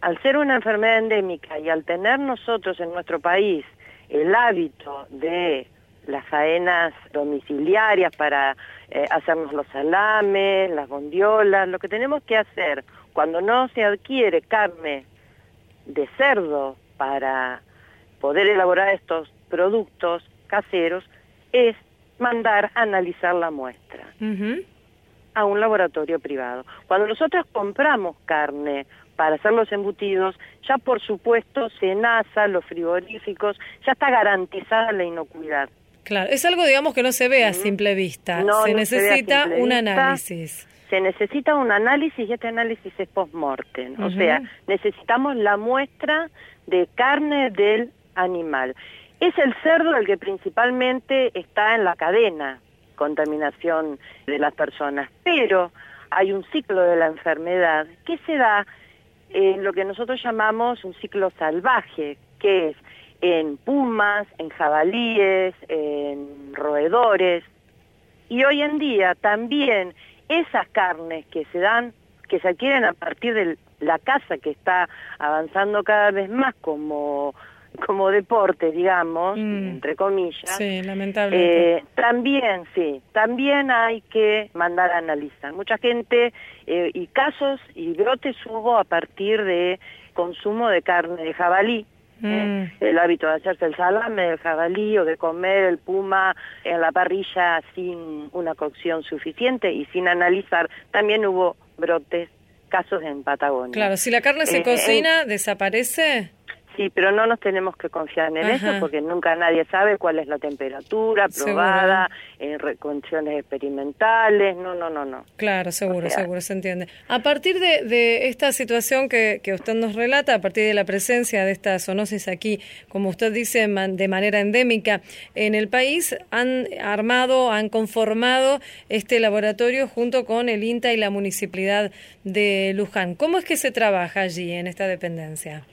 F: al ser una enfermedad endémica y al tener nosotros en nuestro país el hábito de las faenas domiciliarias para eh, hacernos los salames, las bondiolas, lo que tenemos que hacer cuando no se adquiere carne de cerdo para poder elaborar estos productos caseros es mandar a analizar la muestra a un laboratorio privado. Cuando nosotros compramos carne para hacer los embutidos, ya por supuesto se enasa los frigoríficos, ya está garantizada la inocuidad.
B: Claro, es algo, digamos, que no se ve a simple vista.
F: No,
B: se
F: no
B: necesita un
F: vista.
B: análisis.
F: Se necesita un análisis y este análisis es post-mortem, o sea, necesitamos la muestra de carne del animal. Es el cerdo el que principalmente está en la cadena contaminación de las personas, pero hay un ciclo de la enfermedad que se da en lo que nosotros llamamos un ciclo salvaje, que es en pumas, en jabalíes, en roedores, y hoy en día también esas carnes que se dan, que se adquieren a partir de la caza que está avanzando cada vez más como, como deporte, digamos,
B: Mm.
F: entre comillas,
B: Sí, lamentablemente.
F: eh, también, sí, también hay que mandar a analizar. Mucha gente eh, y casos y brotes hubo a partir de consumo de carne de jabalí, ¿eh?
B: Mm.
F: el hábito de hacerse el salame del jabalí o de comer el puma en la parrilla sin una cocción suficiente y sin analizar. También hubo brotes, casos en Patagonia.
B: Claro, si la carne se
F: Eh,
B: cocina, desaparece.
F: Sí, pero no nos tenemos que confiar en eso porque nunca nadie sabe cuál es la temperatura probada en condiciones experimentales. No, no, no, no.
B: Claro, seguro, seguro, se entiende. A partir de, esta situación que, que, usted nos relata, a partir de la presencia de esta zoonosis aquí, como usted dice, de manera endémica, en el país han armado, han conformado este laboratorio junto con el INTA y la Municipalidad de Luján. ¿Cómo es que se trabaja allí en esta dependencia?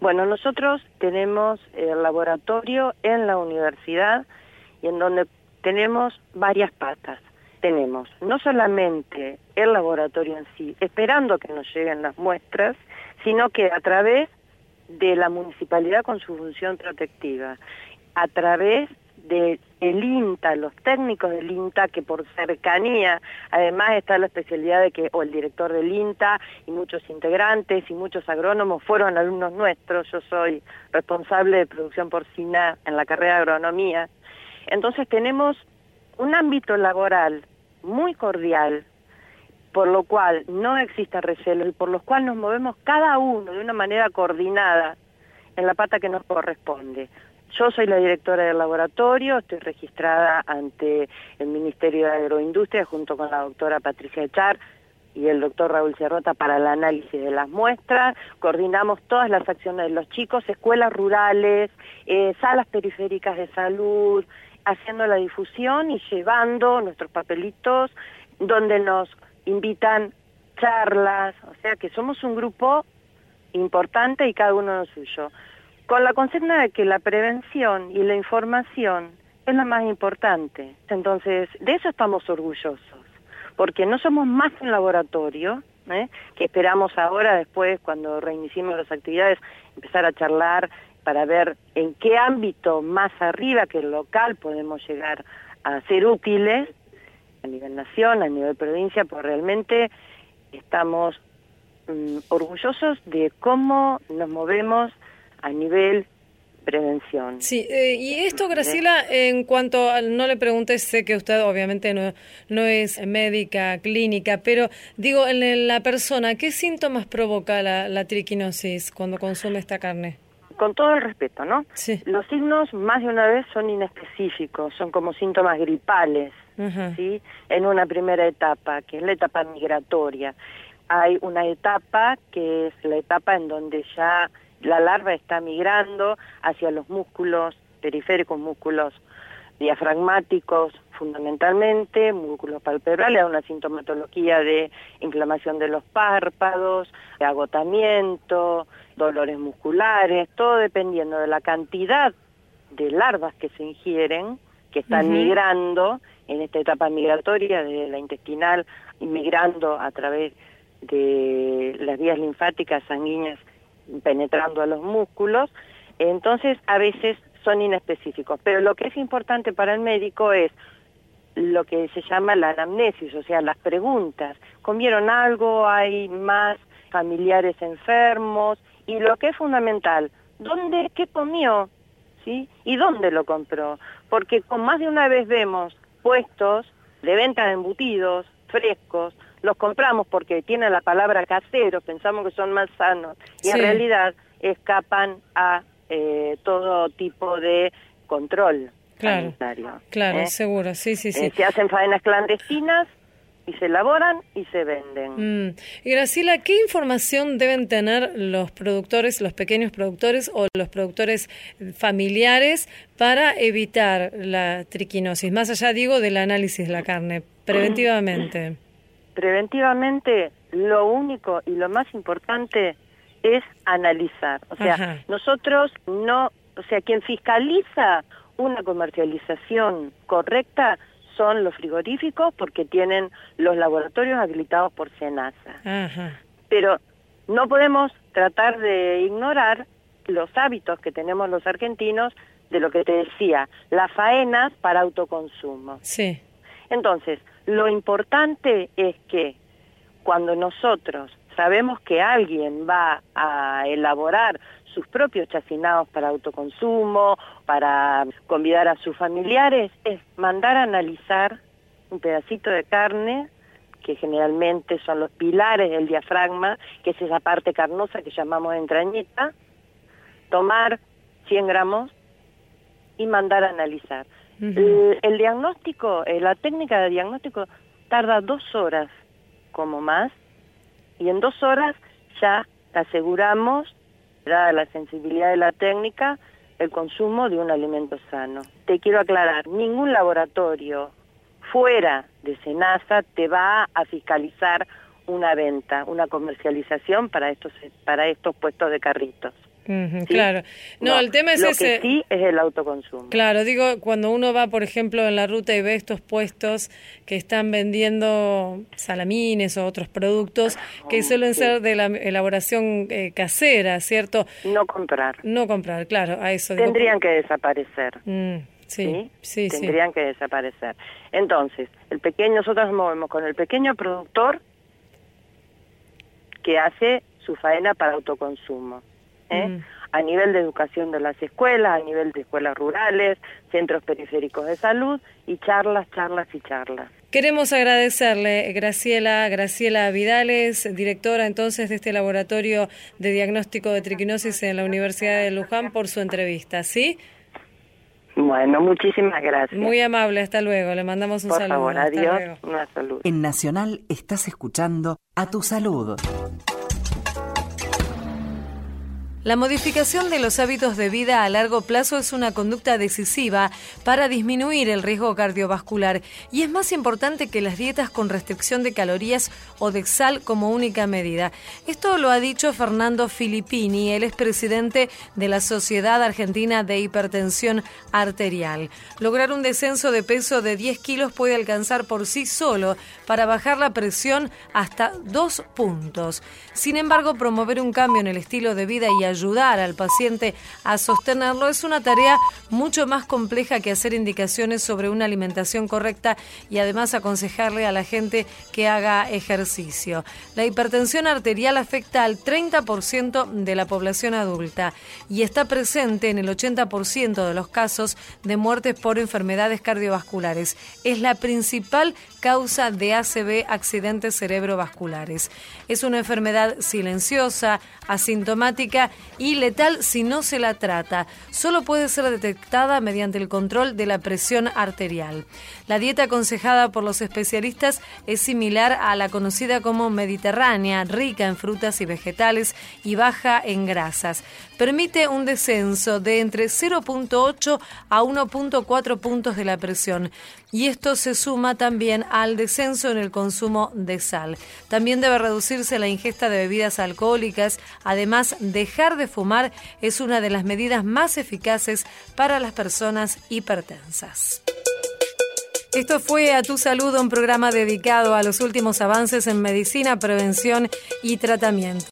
F: Bueno, nosotros tenemos el laboratorio en la universidad y en donde tenemos varias patas. Tenemos no solamente el laboratorio en sí, esperando que nos lleguen las muestras, sino que a través de la municipalidad con su función protectiva, a través del INTA, los técnicos del INTA, que por cercanía, además está la especialidad de que, o el director del INTA y muchos integrantes y muchos agrónomos fueron alumnos nuestros, yo soy responsable de producción porcina en la carrera de agronomía. Entonces tenemos un ámbito laboral muy cordial, por lo cual no existe recelo y por lo cual nos movemos cada uno de una manera coordinada en la pata que nos corresponde. Yo soy la directora del laboratorio, estoy registrada ante el Ministerio de Agroindustria junto con la doctora Patricia Echar y el doctor Raúl Cerrota para el análisis de las muestras, coordinamos todas las acciones de los chicos, escuelas rurales, eh, salas periféricas de salud, haciendo la difusión y llevando nuestros papelitos donde nos invitan charlas, o sea que somos un grupo importante y cada uno lo suyo con la consigna de que la prevención y la información es la más importante. Entonces, de eso estamos orgullosos, porque no somos más un laboratorio, ¿eh? que esperamos ahora, después, cuando reiniciemos las actividades, empezar a charlar para ver en qué ámbito más arriba que el local podemos llegar a ser útiles a nivel nación, a nivel provincia, pues realmente estamos mm, orgullosos de cómo nos movemos a nivel prevención.
B: Sí, eh, y esto, Graciela, en cuanto al, no le pregunté, sé que usted obviamente no, no es médica clínica, pero digo, en la persona, ¿qué síntomas provoca la, la triquinosis cuando consume esta carne?
F: Con todo el respeto, ¿no?
B: Sí.
F: Los signos más de una vez son inespecíficos, son como síntomas gripales, ¿sí? En una primera etapa, que es la etapa migratoria. Hay una etapa que es la etapa en donde ya la larva está migrando hacia los músculos periféricos, músculos diafragmáticos fundamentalmente, músculos palpebrales, una sintomatología de inflamación de los párpados, de agotamiento, dolores musculares, todo dependiendo de la cantidad de larvas que se ingieren, que están migrando en esta etapa migratoria de la intestinal, migrando a través de las vías linfáticas sanguíneas penetrando a los músculos, entonces a veces son inespecíficos. Pero lo que es importante para el médico es lo que se llama la anamnesis, o sea, las preguntas. ¿Comieron algo? ¿Hay más familiares enfermos? Y lo que es fundamental, ¿dónde, qué comió? ¿Sí? ¿Y dónde lo compró? Porque con más de una vez vemos puestos de venta de embutidos frescos, los compramos porque tienen la palabra casero, pensamos que son más sanos, y en realidad escapan a eh, todo tipo de control
B: claro,
F: sanitario.
B: Claro, ¿eh? seguro, sí, sí, sí.
F: Eh, se hacen faenas clandestinas y se elaboran y se venden.
B: Mm. Y Graciela, ¿qué información deben tener los productores, los pequeños productores o los productores familiares para evitar la triquinosis? Más allá, digo, del análisis de la carne, preventivamente.
F: preventivamente lo único y lo más importante es analizar. O sea, nosotros no, o sea, quien fiscaliza una comercialización correcta son los frigoríficos porque tienen los laboratorios habilitados por SENASA. Pero no podemos tratar de ignorar los hábitos que tenemos los argentinos de lo que te decía, las faenas para autoconsumo.
B: Sí.
F: Entonces, lo importante es que cuando nosotros sabemos que alguien va a elaborar sus propios chacinados para autoconsumo, para convidar a sus familiares, es mandar a analizar un pedacito de carne, que generalmente son los pilares del diafragma, que es esa parte carnosa que llamamos entrañita, tomar 100 gramos y mandar a analizar. El, el, diagnóstico, eh, la técnica de diagnóstico tarda dos horas como más y en dos horas ya aseguramos, dada la sensibilidad de la técnica, el consumo de un alimento sano. Te quiero aclarar, ningún laboratorio fuera de Senasa te va a fiscalizar una venta, una comercialización para estos para estos puestos de carritos.
B: Claro. No, el tema es
F: lo
B: ese.
F: Que sí es el autoconsumo.
B: Claro, digo, cuando uno va, por ejemplo, en la ruta y ve estos puestos que están vendiendo salamines o otros productos que suelen ser de la elaboración eh, casera, ¿cierto?
F: No comprar.
B: No comprar, claro, a eso.
F: Tendrían que desaparecer.
B: Mm, sí, sí,
F: sí, Tendrían que desaparecer. Entonces, el pequeño, nosotros movemos con el pequeño productor que hace su faena para autoconsumo. ¿Eh? Mm. a nivel de educación de las escuelas, a nivel de escuelas rurales, centros periféricos de salud y charlas, charlas y charlas.
B: Queremos agradecerle, Graciela, Graciela Vidales, directora entonces de este laboratorio de diagnóstico de triquinosis en la Universidad de Luján, por su entrevista, ¿sí?
F: Bueno, muchísimas gracias.
B: Muy amable, hasta luego. Le mandamos un
F: por
B: saludo.
F: Por favor, adiós. Una salud.
G: En Nacional estás escuchando a tu salud.
B: La modificación de los hábitos de vida a largo plazo es una conducta decisiva para disminuir el riesgo cardiovascular y es más importante que las dietas con restricción de calorías o de sal como única medida. Esto lo ha dicho Fernando Filippini, él es presidente de la Sociedad Argentina de Hipertensión Arterial. Lograr un descenso de peso de 10 kilos puede alcanzar por sí solo para bajar la presión hasta dos puntos. Sin embargo, promover un cambio en el estilo de vida y ayudar al paciente a sostenerlo es una tarea mucho más compleja que hacer indicaciones sobre una alimentación correcta y además aconsejarle a la gente que haga ejercicio. La hipertensión arterial afecta al 30% de la población adulta y está presente en el 80% de los casos de muertes por enfermedades cardiovasculares. Es la principal causa de ACV, accidentes cerebrovasculares. Es una enfermedad silenciosa, asintomática y letal si no se la trata. Solo puede ser detectada mediante el control de la presión arterial. La dieta aconsejada por los especialistas es similar a la conocida como mediterránea, rica en frutas y vegetales y baja en grasas. Permite un descenso de entre 0.8 a 1.4 puntos de la presión y esto se suma también al descenso en el consumo de sal. También debe reducirse la ingesta de bebidas alcohólicas. Además, dejar de fumar es una de las medidas más eficaces para las personas hipertensas. Esto fue A Tu Salud, un programa dedicado a los últimos avances en medicina, prevención y tratamiento.